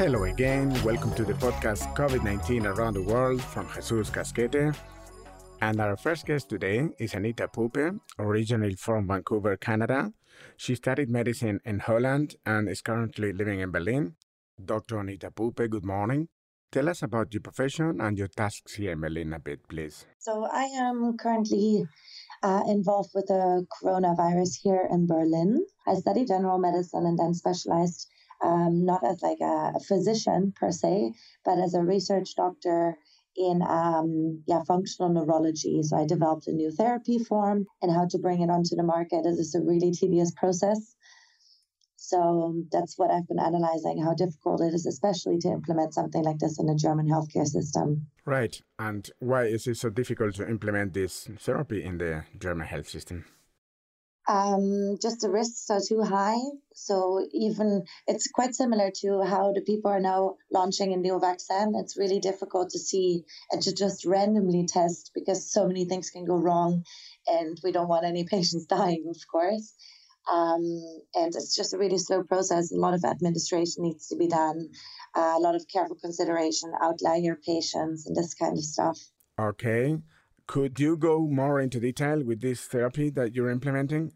Hello again. Welcome to the podcast COVID 19 Around the World from Jesus Casquete. And our first guest today is Anita Poppe, originally from Vancouver, Canada. She studied medicine in Holland and is currently living in Berlin. Dr. Anita Poppe, good morning. Tell us about your profession and your tasks here in Berlin a bit, please. So, I am currently uh, involved with the coronavirus here in Berlin. I study general medicine and then specialized um, not as like a, a, physician per se, but as a research doctor in um, yeah functional neurology. So I developed a new therapy form and how to bring it onto the market. It is a really tedious process. So that's what I've been analyzing how difficult it is, especially to implement something like this in the German healthcare system. Right. And why is it so difficult to implement this therapy in the German health system? Um, just the risks are too high. So even it's quite similar to how the people are now launching a new vaccine. It's really difficult to see and to just randomly test because so many things can go wrong, and we don't want any patients dying, of course. Um, and it's just a really slow process. A lot of administration needs to be done, uh, a lot of careful consideration, outlier patients, and this kind of stuff. Okay. Could you go more into detail with this therapy that you're implementing?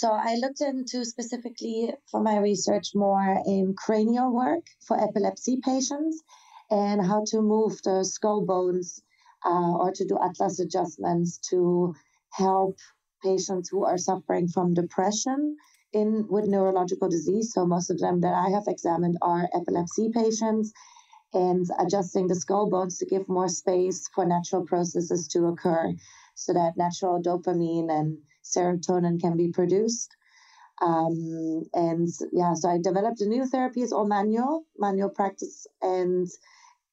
So I looked into specifically for my research more in cranial work for epilepsy patients and how to move the skull bones uh, or to do atlas adjustments to help patients who are suffering from depression in with neurological disease. So most of them that I have examined are epilepsy patients and adjusting the skull bones to give more space for natural processes to occur so that natural dopamine and serotonin can be produced. Um, and yeah, so I developed a new therapy, it's all manual, manual practice. And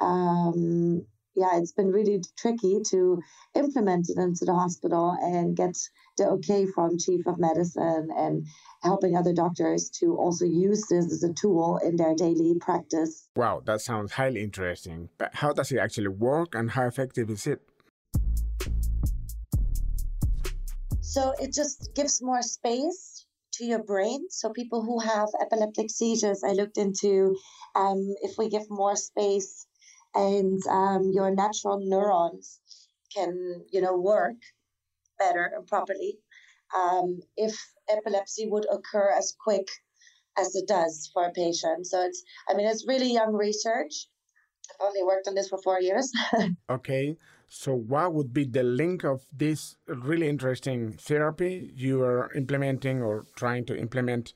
um, yeah, it's been really tricky to implement it into the hospital and get the okay from chief of medicine and helping other doctors to also use this as a tool in their daily practice. Wow, that sounds highly interesting. But how does it actually work and how effective is it? So it just gives more space to your brain. So people who have epileptic seizures, I looked into um, if we give more space and um, your natural neurons can, you know, work better and properly. Um, if epilepsy would occur as quick as it does for a patient. So it's, I mean, it's really young research. I've only worked on this for four years. okay. So, what would be the link of this really interesting therapy you are implementing or trying to implement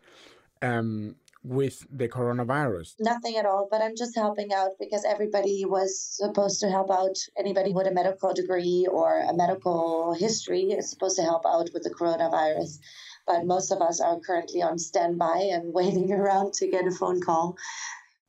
um, with the coronavirus? Nothing at all, but I'm just helping out because everybody was supposed to help out. Anybody with a medical degree or a medical history is supposed to help out with the coronavirus. But most of us are currently on standby and waiting around to get a phone call.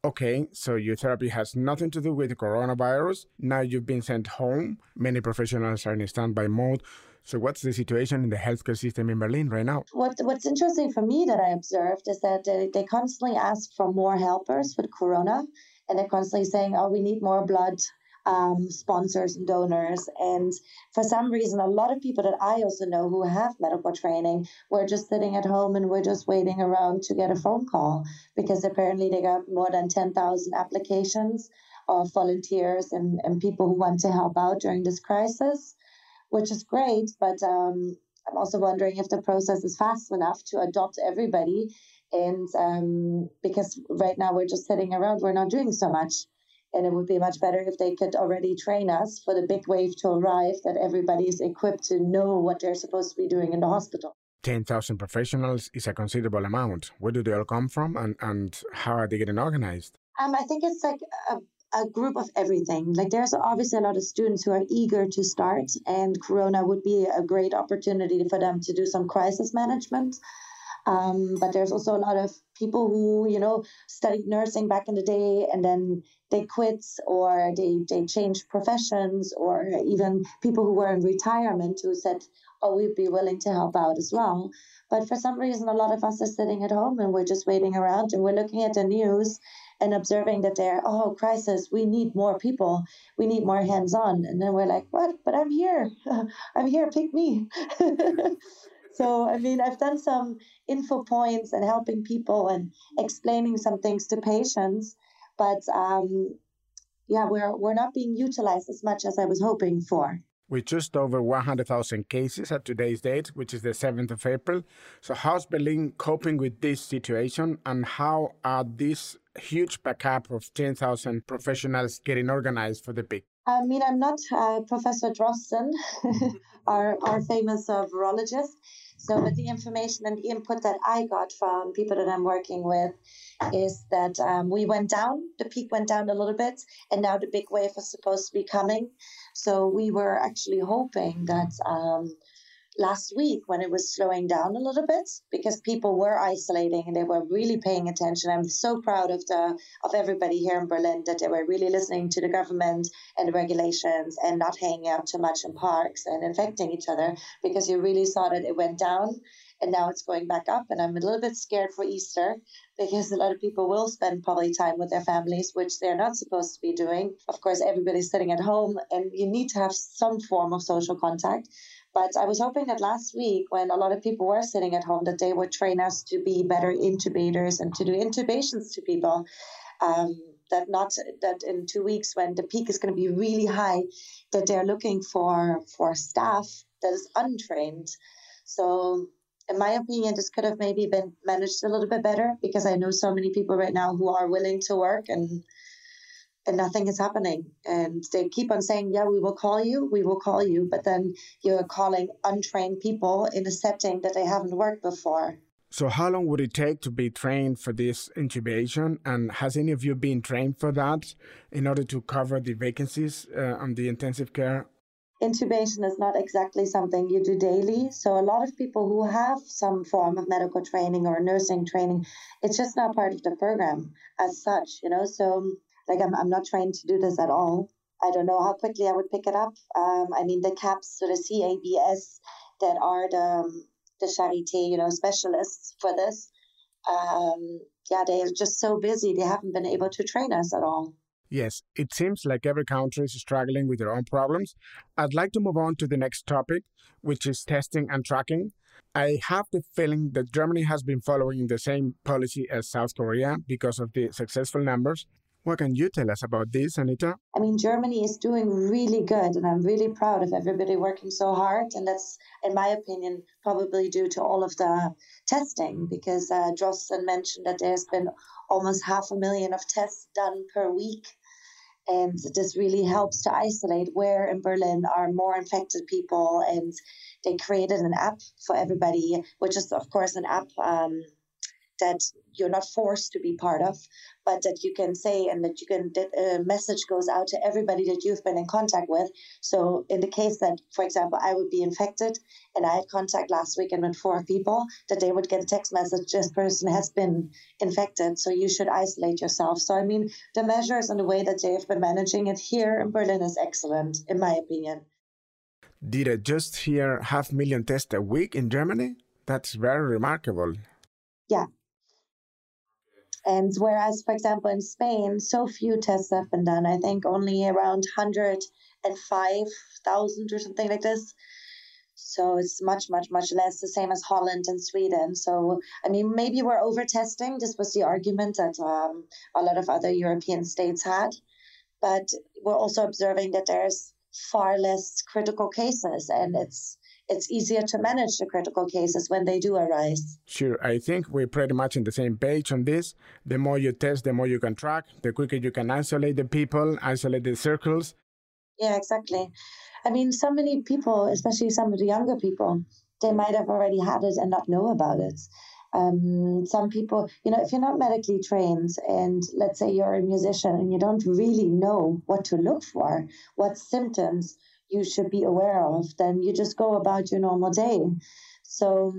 Okay, so your therapy has nothing to do with the coronavirus. Now you've been sent home. Many professionals are in standby mode. So, what's the situation in the healthcare system in Berlin right now? What, what's interesting for me that I observed is that they, they constantly ask for more helpers with Corona, and they're constantly saying, "Oh, we need more blood." Um, sponsors and donors. And for some reason, a lot of people that I also know who have medical training were just sitting at home and we're just waiting around to get a phone call because apparently they got more than 10,000 applications of volunteers and, and people who want to help out during this crisis which is great. But um, I'm also wondering if the process is fast enough to adopt everybody. And um, because right now we're just sitting around, we're not doing so much. And it would be much better if they could already train us for the big wave to arrive, that everybody is equipped to know what they're supposed to be doing in the hospital. 10,000 professionals is a considerable amount. Where do they all come from and, and how are they getting organized? Um, I think it's like a a group of everything. Like there's obviously a lot of students who are eager to start, and Corona would be a great opportunity for them to do some crisis management. Um, but there's also a lot of people who, you know, studied nursing back in the day and then they quit or they, they changed professions or even people who were in retirement who said, oh, we'd be willing to help out as well. But for some reason, a lot of us are sitting at home and we're just waiting around and we're looking at the news and observing that they're, oh, crisis, we need more people, we need more hands on. And then we're like, what? But I'm here. I'm here, pick me. so, I mean, I've done some info points and helping people and explaining some things to patients. but um, yeah, we're we're not being utilized as much as I was hoping for. With just over 100,000 cases at today's date, which is the 7th of April. So, how's Berlin coping with this situation, and how are these huge backup of 10,000 professionals getting organized for the peak? I mean, I'm not uh, Professor Drosten, our, our famous uh, virologist. So, but the information and the input that I got from people that I'm working with is that um, we went down, the peak went down a little bit, and now the big wave is supposed to be coming. So, we were actually hoping that um, last week when it was slowing down a little bit because people were isolating and they were really paying attention. I'm so proud of the of everybody here in Berlin that they were really listening to the government and the regulations and not hanging out too much in parks and infecting each other because you really saw that it went down and now it's going back up and I'm a little bit scared for Easter because a lot of people will spend probably time with their families which they're not supposed to be doing. Of course everybody's sitting at home and you need to have some form of social contact. But I was hoping that last week, when a lot of people were sitting at home, that they would train us to be better intubators and to do intubations to people. Um, that not that in two weeks, when the peak is going to be really high, that they're looking for for staff that is untrained. So in my opinion, this could have maybe been managed a little bit better because I know so many people right now who are willing to work and and nothing is happening. And they keep on saying, Yeah, we will call you, we will call you. But then you're calling untrained people in a setting that they haven't worked before. So, how long would it take to be trained for this intubation? And has any of you been trained for that in order to cover the vacancies uh, on the intensive care? Intubation is not exactly something you do daily. So, a lot of people who have some form of medical training or nursing training, it's just not part of the program as such, you know. So, like I'm, I'm not trying to do this at all. I don't know how quickly I would pick it up. Um, I mean, the CAPS, so the CABS that are the, um, the Charité, you know, specialists for this, um, yeah, they're just so busy. They haven't been able to train us at all. Yes, it seems like every country is struggling with their own problems. I'd like to move on to the next topic, which is testing and tracking. I have the feeling that Germany has been following the same policy as South Korea because of the successful numbers. What can you tell us about this, Anita? I mean, Germany is doing really good, and I'm really proud of everybody working so hard. And that's, in my opinion, probably due to all of the testing, because uh, Drosten mentioned that there's been almost half a million of tests done per week. And this really helps to isolate where in Berlin are more infected people. And they created an app for everybody, which is, of course, an app. Um, that you're not forced to be part of, but that you can say and that you can that a message goes out to everybody that you've been in contact with. So in the case that, for example, I would be infected and I had contact last weekend with four people, that they would get a text message: this person has been infected, so you should isolate yourself. So I mean, the measures and the way that they have been managing it here in Berlin is excellent, in my opinion. Did I just hear half million tests a week in Germany? That's very remarkable. Yeah, and whereas, for example, in Spain, so few tests have been done, I think only around 105,000 or something like this. So it's much, much, much less, the same as Holland and Sweden. So, I mean, maybe we're over testing. This was the argument that um, a lot of other European states had. But we're also observing that there's far less critical cases and it's it's easier to manage the critical cases when they do arise. Sure, I think we're pretty much in the same page on this. The more you test, the more you can track, the quicker you can isolate the people, isolate the circles. Yeah, exactly. I mean, so many people, especially some of the younger people, they might have already had it and not know about it. Um, some people, you know, if you're not medically trained and let's say you're a musician and you don't really know what to look for, what symptoms you should be aware of, then you just go about your normal day. So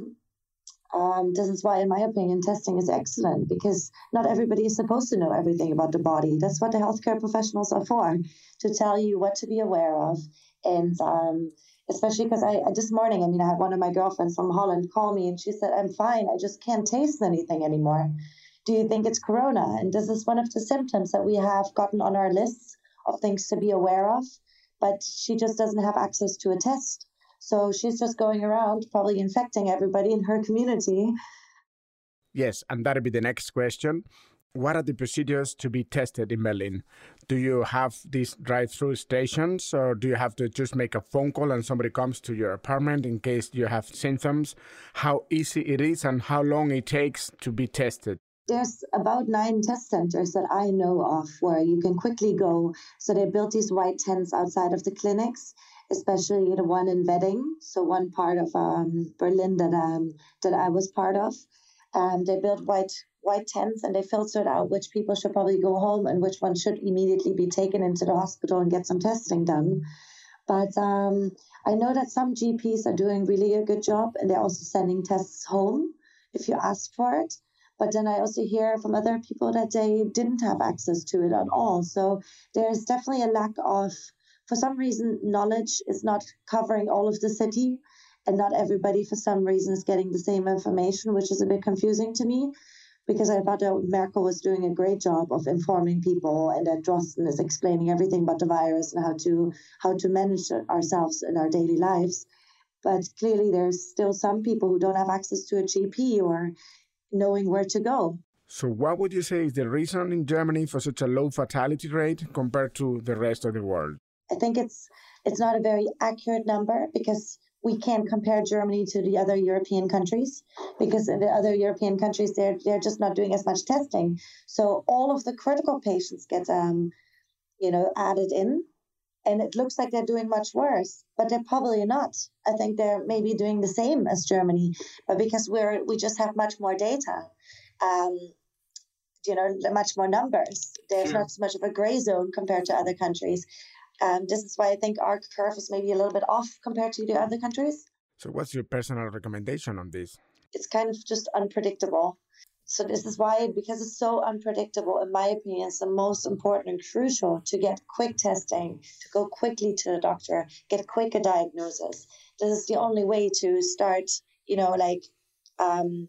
um, this is why, in my opinion, testing is excellent because not everybody is supposed to know everything about the body. That's what the healthcare professionals are for, to tell you what to be aware of. And um, especially because I, I, this morning, I mean, I had one of my girlfriends from Holland call me and she said, I'm fine. I just can't taste anything anymore. Do you think it's corona? And this is one of the symptoms that we have gotten on our lists of things to be aware of but she just doesn't have access to a test. So she's just going around probably infecting everybody in her community. Yes, and that'll be the next question. what are the procedures to be tested in Berlin? Do you have these drive-through stations, or do you have to just make a phone call and somebody comes to your apartment in case you have symptoms? How easy it is and how long it takes to be tested? There's about nine test centers that I know of where you can quickly go. So they built these white tents outside of the clinics, especially the one in Wedding, so one part of um, Berlin that um, that I was part of. Um, they built white white tents and they filtered out which people should probably go home and which ones should immediately be taken into the hospital and get some testing done. But um, I know that some GPs are doing really a good job and they're also sending tests home if you ask for it. But then I also hear from other people that they didn't have access to it at all. So there's definitely a lack of, for some reason, knowledge is not covering all of the city. And not everybody, for some reason, is getting the same information, which is a bit confusing to me because I thought that Merkel was doing a great job of informing people, and that Drosten is explaining everything about the virus and how to how to manage ourselves in our daily lives. But clearly, there's still some people who don't have access to a GP or knowing where to go. So, what would you say is the reason in Germany for such a low fatality rate compared to the rest of the world? I think it's it's not a very accurate number because we can't compare Germany to the other European countries because the other European countries they're they're just not doing as much testing. So all of the critical patients get um, you know added in, and it looks like they're doing much worse, but they're probably not. I think they're maybe doing the same as Germany, but because we're we just have much more data, um, you know, much more numbers. There's not so much of a gray zone compared to other countries. Um, this is why I think our curve is maybe a little bit off compared to the other countries. So, what's your personal recommendation on this? It's kind of just unpredictable. So this is why, because it's so unpredictable, in my opinion, it's the most important and crucial to get quick testing, to go quickly to the doctor, get quicker diagnosis. This is the only way to start, you know, like um,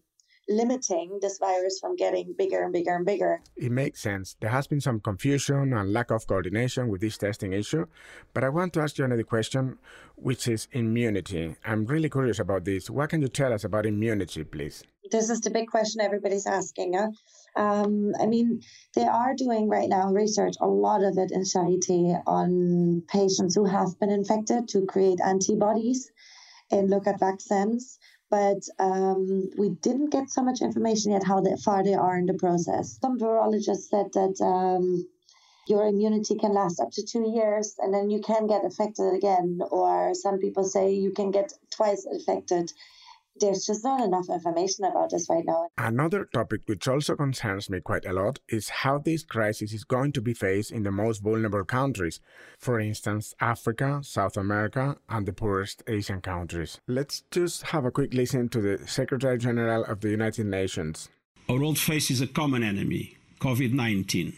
limiting this virus from getting bigger and bigger and bigger. It makes sense. There has been some confusion and lack of coordination with this testing issue, but I want to ask you another question, which is immunity. I'm really curious about this. What can you tell us about immunity, please? This is the big question everybody's asking. Huh? Um, I mean, they are doing right now research, a lot of it in Charité, on patients who have been infected to create antibodies and look at vaccines but um, we didn't get so much information yet how far they are in the process. Some virologists said that um, your immunity can last up to two years and then you can get affected again, or some people say you can get twice affected there's just not enough information about this right now. Another topic which also concerns me quite a lot is how this crisis is going to be faced in the most vulnerable countries, for instance, Africa, South America, and the poorest Asian countries. Let's just have a quick listen to the Secretary General of the United Nations. Our world faces a common enemy, COVID 19.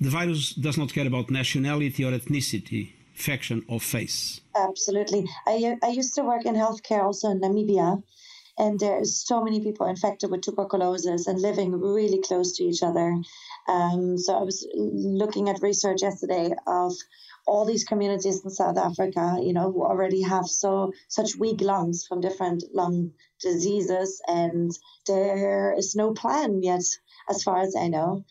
The virus does not care about nationality or ethnicity, faction, or face. Absolutely. I, I used to work in healthcare also in Namibia, and there's so many people infected with tuberculosis and living really close to each other. Um, so I was looking at research yesterday of all these communities in South Africa, you know, who already have so such weak lungs from different lung diseases, and there is no plan yet, as far as I know.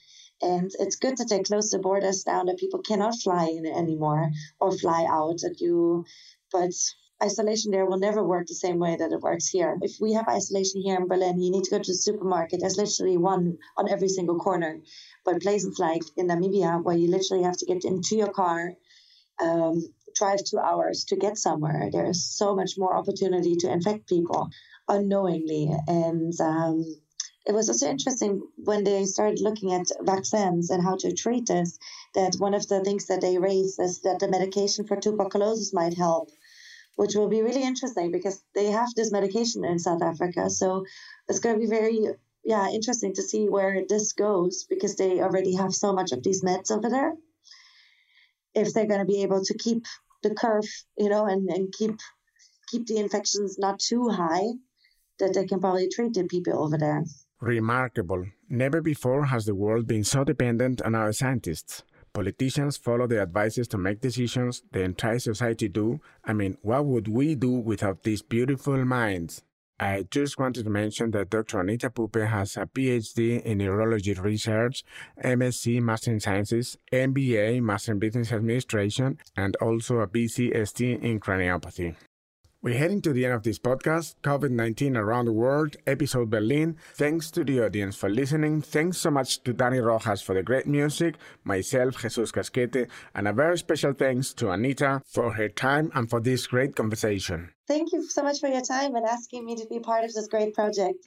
And it's good that they close the borders down that people cannot fly in anymore or fly out. That you, but isolation there will never work the same way that it works here. If we have isolation here in Berlin, you need to go to the supermarket. There's literally one on every single corner. But places like in Namibia, where you literally have to get into your car, um, drive two hours to get somewhere, there's so much more opportunity to infect people unknowingly. And um, it was also interesting when they started looking at vaccines and how to treat this, that one of the things that they raised is that the medication for tuberculosis might help, which will be really interesting because they have this medication in South Africa. So it's going to be very, yeah, interesting to see where this goes because they already have so much of these meds over there. If they're going to be able to keep the curve, you know, and, and keep keep the infections not too high, that they can probably treat the people over there. Remarkable. Never before has the world been so dependent on our scientists. Politicians follow their advices to make decisions, the entire society do. I mean, what would we do without these beautiful minds? I just wanted to mention that Dr. Anita Poppe has a PhD in neurology research, MSc Master in Sciences, MBA Master in Business Administration, and also a BCST in craniopathy. We're heading to the end of this podcast, COVID 19 Around the World, episode Berlin. Thanks to the audience for listening. Thanks so much to Danny Rojas for the great music, myself, Jesus Casquete, and a very special thanks to Anita for her time and for this great conversation. Thank you so much for your time and asking me to be part of this great project.